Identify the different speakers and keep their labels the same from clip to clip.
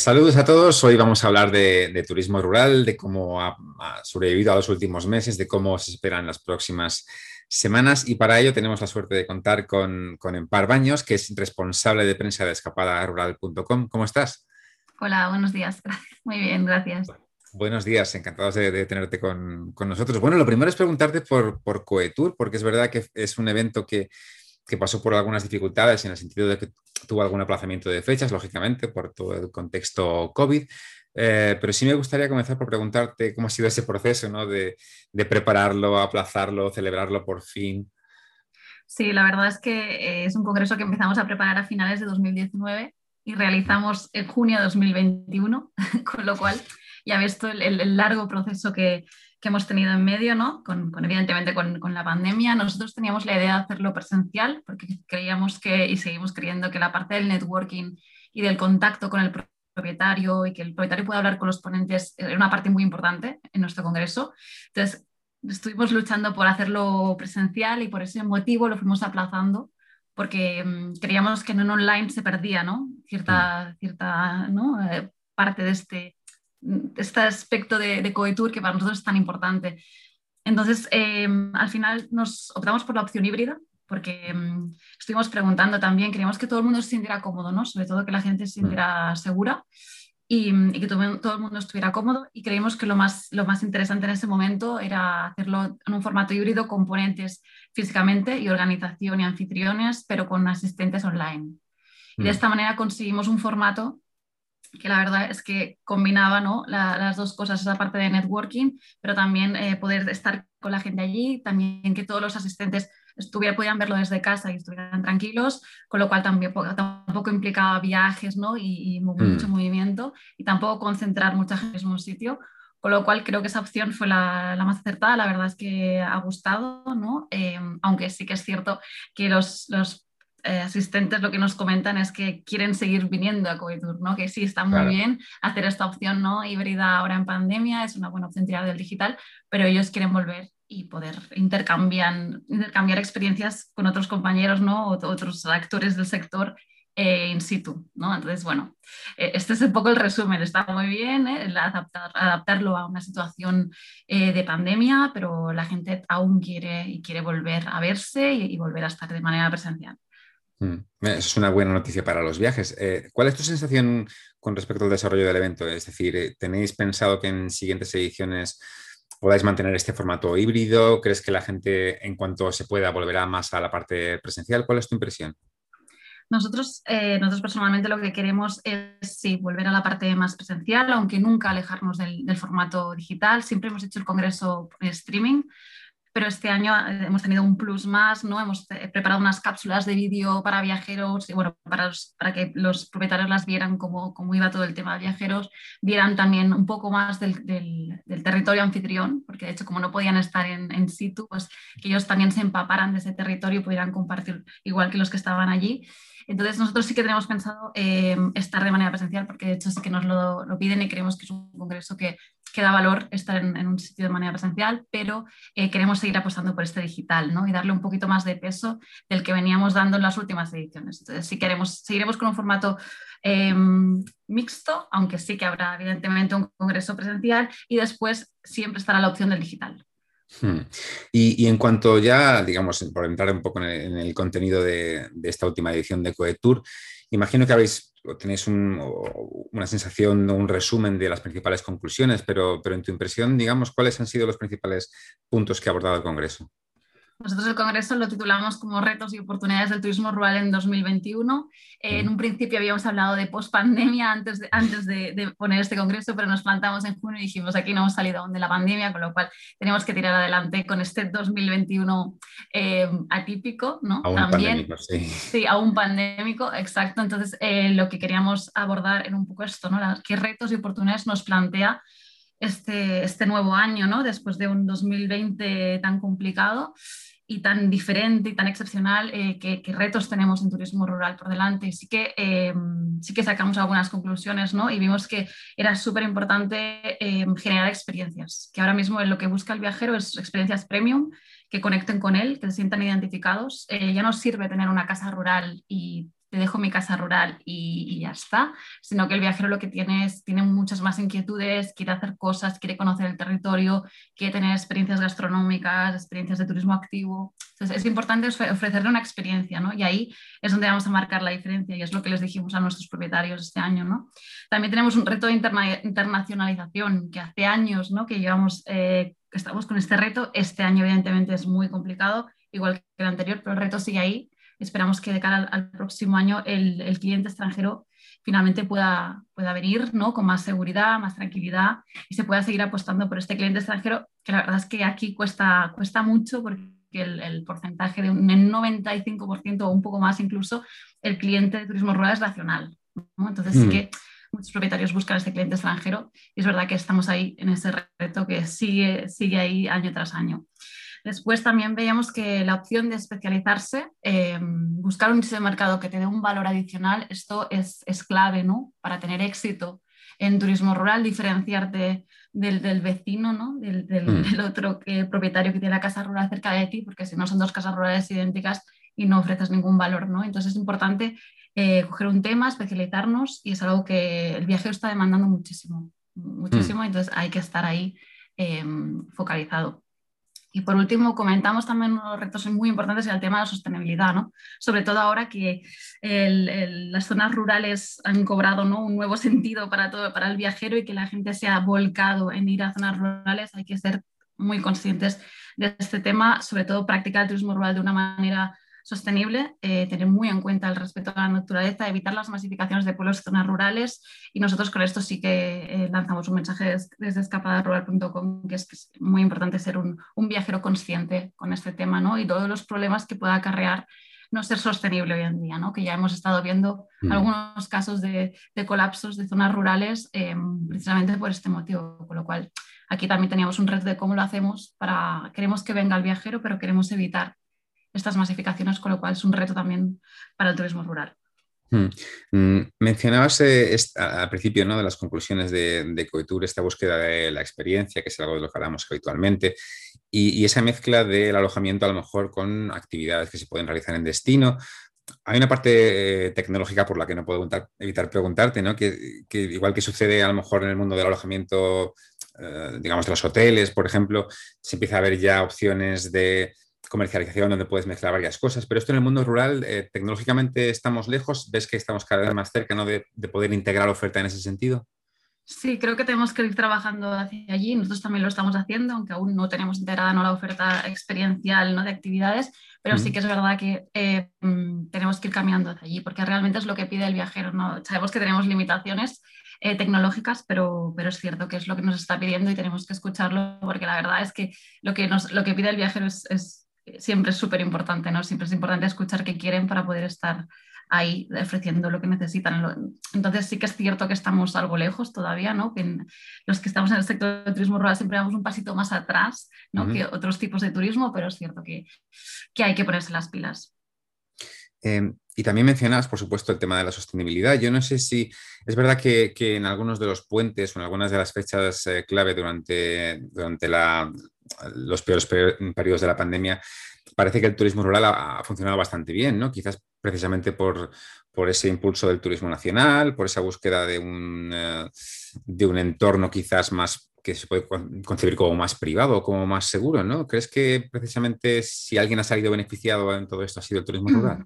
Speaker 1: Saludos a todos. Hoy vamos a hablar de, turismo rural, de cómo ha, sobrevivido a los últimos meses, de cómo se esperan las próximas semanas y para ello tenemos la suerte de contar con, con Empar Baños, que es responsable de prensa de escapadarural.com. ¿Cómo estás?
Speaker 2: Hola, buenos días. Muy bien, gracias.
Speaker 1: Buenos días, encantados de, tenerte con, nosotros. Bueno, lo primero es preguntarte por, por Coetour, porque es verdad que es un evento que, que pasó por algunas dificultades en el sentido de que tuvo algún aplazamiento de fechas, lógicamente, por todo el contexto COVID. Eh, pero sí me gustaría comenzar por preguntarte cómo ha sido ese proceso ¿no? de, prepararlo, aplazarlo, celebrarlo por fin.
Speaker 2: Sí, la verdad es que eh, es un congreso que empezamos a preparar a finales de 2019 y realizamos en junio de 2021, con lo cual ya ves el, el largo proceso que, que hemos tenido en medio, ¿no? Con, evidentemente con, con, la pandemia. Nosotros teníamos la idea de hacerlo presencial porque creíamos que, y seguimos creyendo que la parte del networking y del contacto con el propietario y que el propietario pueda hablar con los ponentes era una parte muy importante en nuestro congreso. Entonces, estuvimos luchando por hacerlo presencial y por ese motivo lo fuimos aplazando porque mm, creíamos que en un online se perdía ¿no? cierta, cierta ¿no? Eh, parte de este, este aspecto de, de Coetour que para nosotros es tan importante. Entonces, em, al final nos optamos por la opción híbrida porque em, estuvimos preguntando también, queríamos que todo el mundo se sintiera cómodo, ¿no? sobre todo que la gente se sintiera segura y, que todo, todo, el mundo estuviera cómodo y creímos que lo más, lo más interesante en ese momento era hacerlo en un formato híbrido, componentes físicamente y organización y anfitriones, pero con asistentes online. Y de esta manera conseguimos un formato que la verdad es que combinaba ¿no? las dos cosas, esa parte de networking, pero también eh, poder estar con la gente allí, también que todos los asistentes estuvieran, podían verlo desde casa y estuvieran tranquilos, con lo cual también, tampoco implicaba viajes ¿no? y, mucho mm. movimiento y tampoco concentrar mucha gente en un sitio. Con lo cual creo que esa opción fue la, la más acertada, la verdad es que ha gustado, ¿no? Eh, aunque sí que es cierto que los, los eh, asistentes lo que nos comentan es que quieren seguir viniendo a Covitur, ¿no? que sí, está muy bien hacer esta opción ¿no? híbrida ahora en pandemia, es una buena opción tirar del digital, pero ellos quieren volver y poder intercambiar, intercambiar experiencias con otros compañeros ¿no? o otros actores del sector eh, in situ. ¿no? Entonces, bueno, eh, este es un poco el resumen. Está muy bien adaptar, adaptarlo a una situación de pandemia, pero la gente aún quiere y quiere volver a verse y volver a estar de manera presencial.
Speaker 1: Mm. Es una buena noticia para los viajes. Eh, ¿Cuál es tu sensación con respecto al desarrollo del evento? Es decir, eh, ¿tenéis pensado que en siguientes ediciones podáis mantener este formato híbrido? ¿Crees que la gente, en cuanto se pueda, volverá más a la parte presencial? ¿Cuál es tu impresión?
Speaker 2: Nosotros, eh, nosotros personalmente lo que queremos es volver a la parte más presencial, aunque nunca alejarnos del, del formato digital. Siempre hemos hecho el congreso en streaming, pero este año eh, hemos tenido un plus más, ¿no? Hemos eh, preparado unas cápsulas de vídeo para viajeros y bueno, para, para que los propietarios las vieran cómo, cómo, iba todo el tema de viajeros, vieran también un poco más del, del, territorio anfitrión, porque de hecho como no podían estar en, en, situ, pues que ellos también se empaparan de ese territorio y pudieran compartir igual que los que estaban allí. Entonces nosotros sí que tenemos pensado eh, estar de manera presencial porque de hecho sí que nos lo, lo, piden y creemos que es un congreso que, que da valor estar en, un sitio de manera presencial, pero eh, queremos seguir apostando por este digital ¿no? y darle un poquito más de peso del que veníamos dando en las últimas ediciones. Entonces sí queremos, seguiremos con un formato eh, mixto, aunque sí que habrá evidentemente un congreso presencial y después siempre estará la opción del digital.
Speaker 1: Hmm. Y, en cuanto ya, digamos, por entrar un poco en el, contenido de, esta última edición de Coetour, imagino que habéis, tenéis una sensación, un resumen de las principales conclusiones, pero, pero en tu impresión, digamos, ¿cuáles han sido los principales puntos que ha abordado el Congreso?
Speaker 2: Nosotros el Congreso lo titulamos como Retos y oportunidades del turismo rural en 2021. en un principio habíamos hablado de post-pandemia antes, de, antes de, poner este Congreso, pero nos plantamos en junio y dijimos aquí no hemos salido aún de la pandemia, con lo cual tenemos que tirar adelante con este 2021 eh, atípico, ¿no?
Speaker 1: Aún
Speaker 2: También,
Speaker 1: pandémico, sí.
Speaker 2: Sí, aún pandémico, exacto. Entonces, eh, lo que queríamos abordar era un poco esto, ¿no? ¿Qué retos y oportunidades nos plantea este, este nuevo año, ¿no? Después de un 2020 tan complicado y tan diferente y tan excepcional, eh, qué, retos tenemos en turismo rural por delante. Sí que, eh, sí que sacamos algunas conclusiones ¿no? y vimos que era súper importante eh, generar experiencias, que ahora mismo lo que busca el viajero es experiencias premium que conecten con él, que se sientan identificados. ya no sirve tener una casa rural y te dejo mi casa rural y, ya está, sino que el viajero lo que tiene es, tiene muchas más inquietudes, quiere hacer cosas, quiere conocer el territorio, quiere tener experiencias gastronómicas, experiencias de turismo activo. Entonces es importante ofrecerle una experiencia, ¿no? Y ahí es donde vamos a marcar la diferencia y es lo que les dijimos a nuestros propietarios este año, ¿no? También tenemos un reto de internacionalización que hace años, ¿no? Que llevamos, eh, estamos con este reto. Este año evidentemente es muy complicado, igual que el anterior, pero el reto sigue ahí esperamos que de cara al, próximo año el, cliente extranjero finalmente pueda, pueda venir ¿no? con más seguridad, más tranquilidad y se pueda seguir apostando por este cliente extranjero, que la verdad es que aquí cuesta, cuesta mucho porque el, porcentaje de un 95% o un poco más incluso, el cliente de turismo rural es nacional. Entonces sí mm. que muchos propietarios buscan este cliente extranjero y es verdad que estamos ahí en ese reto que sigue, sigue ahí año tras año. Después también veíamos que la opción de especializarse, eh, buscar un nicho de mercado que te dé un valor adicional, esto es, clave ¿no? para tener éxito en turismo rural, diferenciarte del, vecino, ¿no? del, mm. otro propietario que tiene la casa rural cerca de ti, porque si no son dos casas rurales idénticas y no ofreces ningún valor. ¿no? Entonces es importante eh, coger un tema, especializarnos y es algo que el viajero está demandando muchísimo, muchísimo, mm. entonces hay que estar ahí eh, focalizado. Y por último, comentamos también unos retos muy importantes el tema de la sostenibilidad, ¿no? sobre todo ahora que las zonas rurales han cobrado un nuevo sentido para, todo, para el viajero y que la gente se ha volcado en ir a zonas rurales, hay que ser muy conscientes de este tema, sobre todo practicar el turismo rural de una manera sostenible, eh, tener muy en cuenta el respeto a la naturaleza, evitar las masificaciones de pueblos y zonas rurales. Y nosotros con esto sí que eh, lanzamos un mensaje desde escapadarural.com, que es, que es muy importante ser un, un, viajero consciente con este tema ¿no? y todos los problemas que pueda acarrear no ser sostenible hoy en día, ¿no? que ya hemos estado viendo mm. algunos casos de, de, colapsos de zonas rurales eh, precisamente por este motivo, con lo cual aquí también teníamos un reto de cómo lo hacemos para, queremos que venga el viajero, pero queremos evitar estas masificaciones, con lo cual es un reto también para el turismo rural.
Speaker 1: Hmm. Mm, mencionabas eh, al principio ¿no? de las conclusiones de, de, esta búsqueda de la experiencia, que es algo de lo que hablamos habitualmente, y, esa mezcla del alojamiento a lo mejor con actividades que se pueden realizar en destino. Hay una parte eh, tecnológica por la que no puedo evitar preguntarte, ¿no? que, igual que sucede a lo mejor en el mundo del alojamiento, eh, digamos, de los hoteles, por ejemplo, se empieza a ver ya opciones de comercialización donde puedes mezclar varias cosas, pero esto en el mundo rural, eh, tecnológicamente estamos lejos, ¿ves que estamos cada vez más cerca de, poder integrar oferta en ese sentido?
Speaker 2: Sí, creo que tenemos que ir trabajando hacia allí. Nosotros también lo estamos haciendo, aunque aún no tenemos integrada ¿no? la oferta experiencial ¿no? de actividades, pero sí que es verdad que eh, mm, tenemos que ir caminando hacia allí, porque realmente es lo que pide el viajero. ¿no? Sabemos que tenemos limitaciones eh, tecnológicas, pero, pero es cierto que es lo que nos está pidiendo y tenemos que escucharlo, porque la verdad es que lo que, nos, lo que pide el viajero es siempre es súper importante, ¿no? Siempre es importante escuchar qué quieren para poder estar ahí ofreciendo lo que necesitan. Entonces sí que es cierto que estamos algo lejos todavía, ¿no? Que los que estamos en el sector de turismo rural siempre vamos un pasito más atrás, ¿no? Que otros tipos de turismo, pero es cierto que, que hay que ponerse las pilas.
Speaker 1: Em, y también mencionas, por supuesto, el tema de la sostenibilidad. Yo no sé si es verdad que, que en algunos de los puentes o en algunas de las fechas eh, clave durante, durante la, los peores periodos de la pandemia, parece que el turismo rural ha, funcionado bastante bien, ¿no? Quizás precisamente por, por, ese impulso del turismo nacional, por esa búsqueda de un, eh, de un entorno quizás más que se puede concebir como más privado, como más seguro, ¿no? ¿Crees que precisamente si alguien ha salido beneficiado en todo esto ha sido el turismo rural?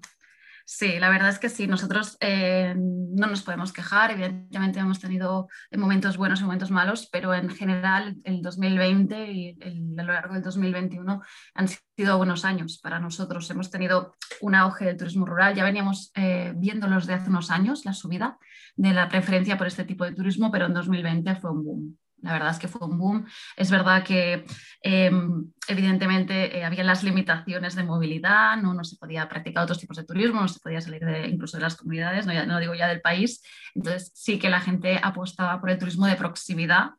Speaker 2: Sí, la verdad es que sí, nosotros eh, no nos podemos quejar, evidentemente hemos tenido momentos buenos y momentos malos, pero en general el 2020 y a lo largo del 2021 han sido buenos años para nosotros. Hemos tenido un auge del turismo rural, ya veníamos eh, viéndolos de hace unos años, la subida de la preferencia por este tipo de turismo, pero en 2020 fue un boom. La verdad es que fue un boom. Es verdad que em, evidentemente eh, había las limitaciones de movilidad, ¿no? no se podía practicar otros tipos de turismo, no se podía salir de, incluso de las comunidades, no, ya, no digo ya del país. Entonces sí que la gente apostaba por el turismo de proximidad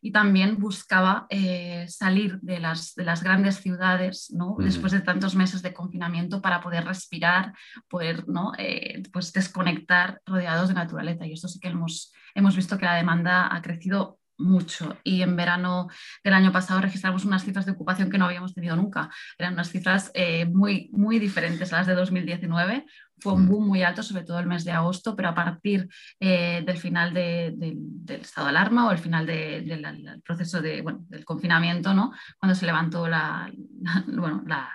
Speaker 2: y también buscaba eh, salir de las, de las, grandes ciudades ¿no? después de tantos meses de confinamiento para poder respirar, poder ¿no? Eh, pues desconectar rodeados de naturaleza. Y esto sí que hemos, hemos visto que la demanda ha crecido mucho y en verano del año pasado registramos unas cifras de ocupación que no habíamos tenido nunca. Eran unas cifras eh, muy, muy diferentes a las de 2019. Fue un mm. boom muy alto, sobre todo el mes de agosto, pero a partir eh, del final del estado de alarma o el final del proceso de, bueno, del confinamiento, ¿no? cuando se levantó la, bueno, la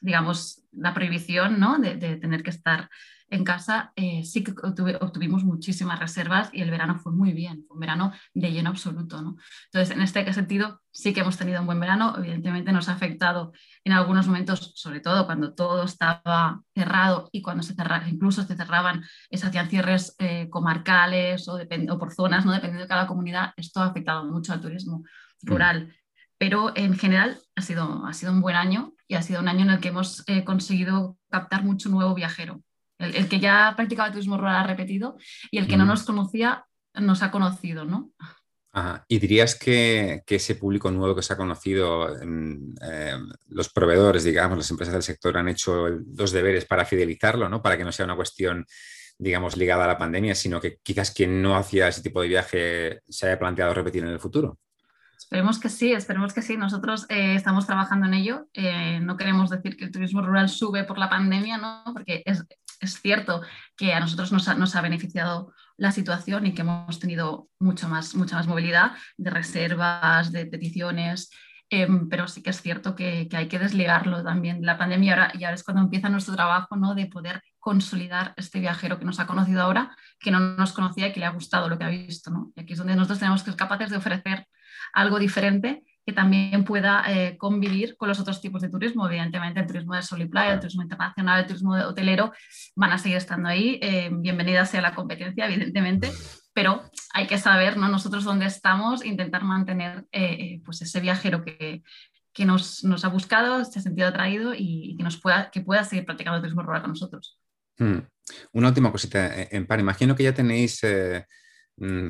Speaker 2: digamos, la prohibición ¿no? de tener que estar en casa eh, sí que obtuvimos muchísimas reservas y el verano fue muy bien, fue un verano de lleno absoluto. ¿no? Entonces, en este sentido, sí que hemos tenido un buen verano. Evidentemente nos ha afectado en algunos momentos, sobre todo cuando todo estaba cerrado y cuando se cerraba, incluso se cerraban, se hacían cierres eh, comarcales o, o, por zonas, ¿no? dependiendo de cada comunidad. Esto ha afectado mucho al turismo rural. Pero en general ha sido, ha sido un buen año y ha sido un año en el que hemos eh, conseguido captar mucho nuevo viajero. El, que ya practicaba turismo rural ha repetido y el que no nos conocía nos ha conocido, ¿no?
Speaker 1: ¿Y dirías que, ese público nuevo que se ha conocido, eh, los proveedores, digamos, las empresas del sector han hecho los deberes para fidelizarlo, ¿no? Para que no sea una cuestión, digamos, ligada a la pandemia, sino que quizás quien no hacía ese tipo de viaje se haya planteado repetir en el futuro?
Speaker 2: Esperemos que sí, esperemos que sí. Nosotros eh, estamos trabajando en ello. Eh, no queremos decir que el turismo rural sube por la pandemia, ¿no? Porque es, es cierto que a nosotros nos ha, beneficiado la situación y que hemos tenido mucho más, mucha más movilidad de reservas, de peticiones, em, pero sí que es cierto que, hay que desligarlo también de la pandemia ahora, y ahora es cuando empieza nuestro trabajo ¿no? de poder consolidar este viajero que nos ha conocido ahora, que no nos conocía y que le ha gustado lo que ha visto. ¿no? Y aquí es donde nosotros tenemos que ser capaces de ofrecer algo diferente que también pueda eh, convivir con los otros tipos de turismo. Evidentemente, el turismo de sol y playa, el turismo internacional, el turismo hotelero van a seguir estando ahí. Eh, bienvenida sea la competencia, evidentemente, pero hay que saber ¿no? nosotros dónde estamos, intentar mantener eh, pues ese viajero que, que nos, nos, ha buscado, se ha sentido atraído y, que, nos pueda, que pueda seguir practicando el turismo rural con nosotros.
Speaker 1: Hmm. Una última cosita, en par, imagino que ya tenéis Mm,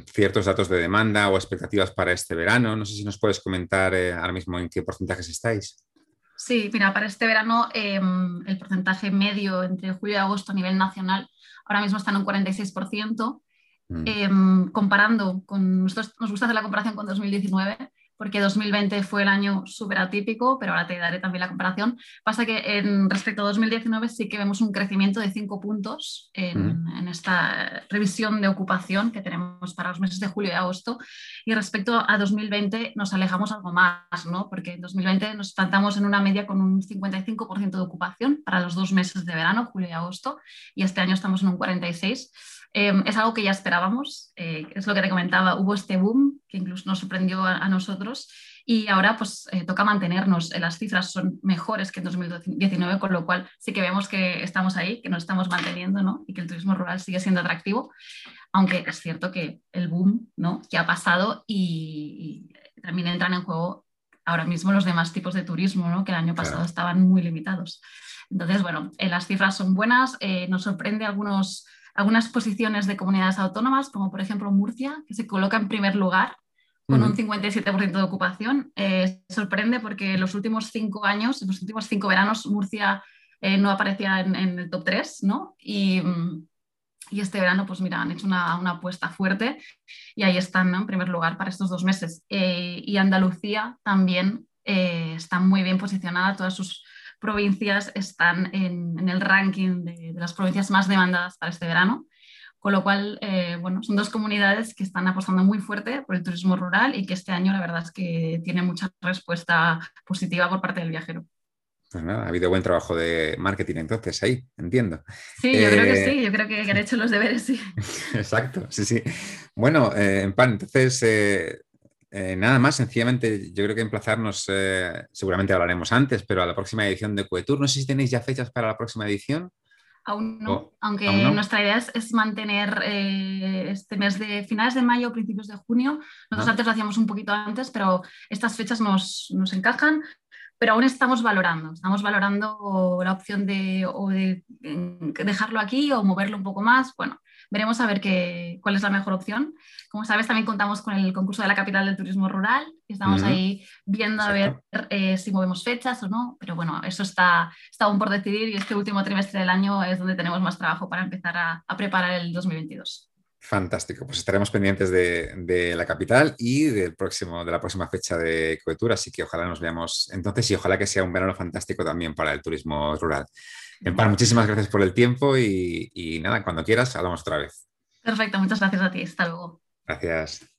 Speaker 1: ciertos datos de demanda o expectativas para este verano. No sé si nos puedes comentar eh, ahora mismo en qué porcentajes estáis.
Speaker 2: Sí, mira, para este verano em, el porcentaje medio entre julio y agosto a nivel nacional ahora mismo está en un 46%. Mm. Em, comparando con, nosotros nos gusta hacer la comparación con 2019, porque 2020 fue el año súper atípico, pero ahora te daré también la comparación. Pasa que en, respecto a 2019 sí que vemos un crecimiento de 5 puntos en, esta revisión de ocupación que tenemos para los meses de julio y agosto. Y respecto a 2020 nos alejamos algo más, ¿no? porque en 2020 nos plantamos en una media con un 55% de ocupación para los dos meses de verano, julio y agosto, y este año estamos en un 46%. Em, es algo que ya esperábamos, eh, es lo que te comentaba, hubo este boom que incluso nos sorprendió a, nosotros y ahora pues eh, toca mantenernos, las cifras son mejores que en 2019, con lo cual sí que vemos que estamos ahí, que nos estamos manteniendo ¿no? y que el turismo rural sigue siendo atractivo, aunque es cierto que el boom ¿no? ya ha pasado y, también entran en juego ahora mismo los demás tipos de turismo, ¿no? que el año pasado estaban muy limitados. Entonces, bueno, eh, las cifras son buenas, nos sorprende algunos algunas posiciones de comunidades autónomas, como por ejemplo Murcia, que se coloca en primer lugar con un 57% de ocupación. Eh, sorprende porque en los últimos cinco años, en los últimos cinco veranos, Murcia eh, no aparecía en, el top 3, ¿no? Y, y, este verano, pues mira, han hecho una, una apuesta fuerte y ahí están en primer lugar para estos dos meses. Eh, y Andalucía también está muy bien posicionada, todas sus provincias están en, el ranking de, las provincias más demandadas para este verano. Con lo cual, eh, bueno, son dos comunidades que están apostando muy fuerte por el turismo rural y que este año la verdad es que tiene mucha respuesta positiva por parte del viajero.
Speaker 1: Pues nada, ha habido buen trabajo de marketing entonces ahí, entiendo.
Speaker 2: Sí, yo creo que eh, sí, yo creo que, han hecho los deberes, sí.
Speaker 1: Exacto, sí, sí. Bueno, eh, en pan, entonces eh, nada más, sencillamente yo creo que emplazarnos, eh, seguramente hablaremos antes, pero a la próxima edición de Cuetur. No sé si tenéis ya fechas para la próxima edición.
Speaker 2: Aún no, aunque nuestra idea es, mantener eh, este mes de finales de mayo, principios de junio. Nosotros antes lo hacíamos un poquito antes, pero estas fechas nos, nos, encajan. Pero aún estamos valorando, estamos valorando la opción de, o de dejarlo aquí o moverlo un poco más. Bueno, Veremos a ver qué, cuál es la mejor opción. Como sabes, también contamos con el concurso de la capital del turismo rural. Estamos ahí viendo a ver eh, si movemos fechas o no, pero bueno, eso está, está aún por decidir y este último trimestre del año es donde tenemos más trabajo para empezar a, a preparar el 2022.
Speaker 1: Fantástico, pues estaremos pendientes de, la capital y del próximo, de la próxima fecha de cobertura, así que ojalá nos veamos entonces y ojalá que sea un verano fantástico también para el turismo rural. Empar, muchísimas gracias por el tiempo y, y nada, cuando quieras hablamos otra vez.
Speaker 2: Perfecto, muchas gracias a ti, hasta luego.
Speaker 1: Gracias.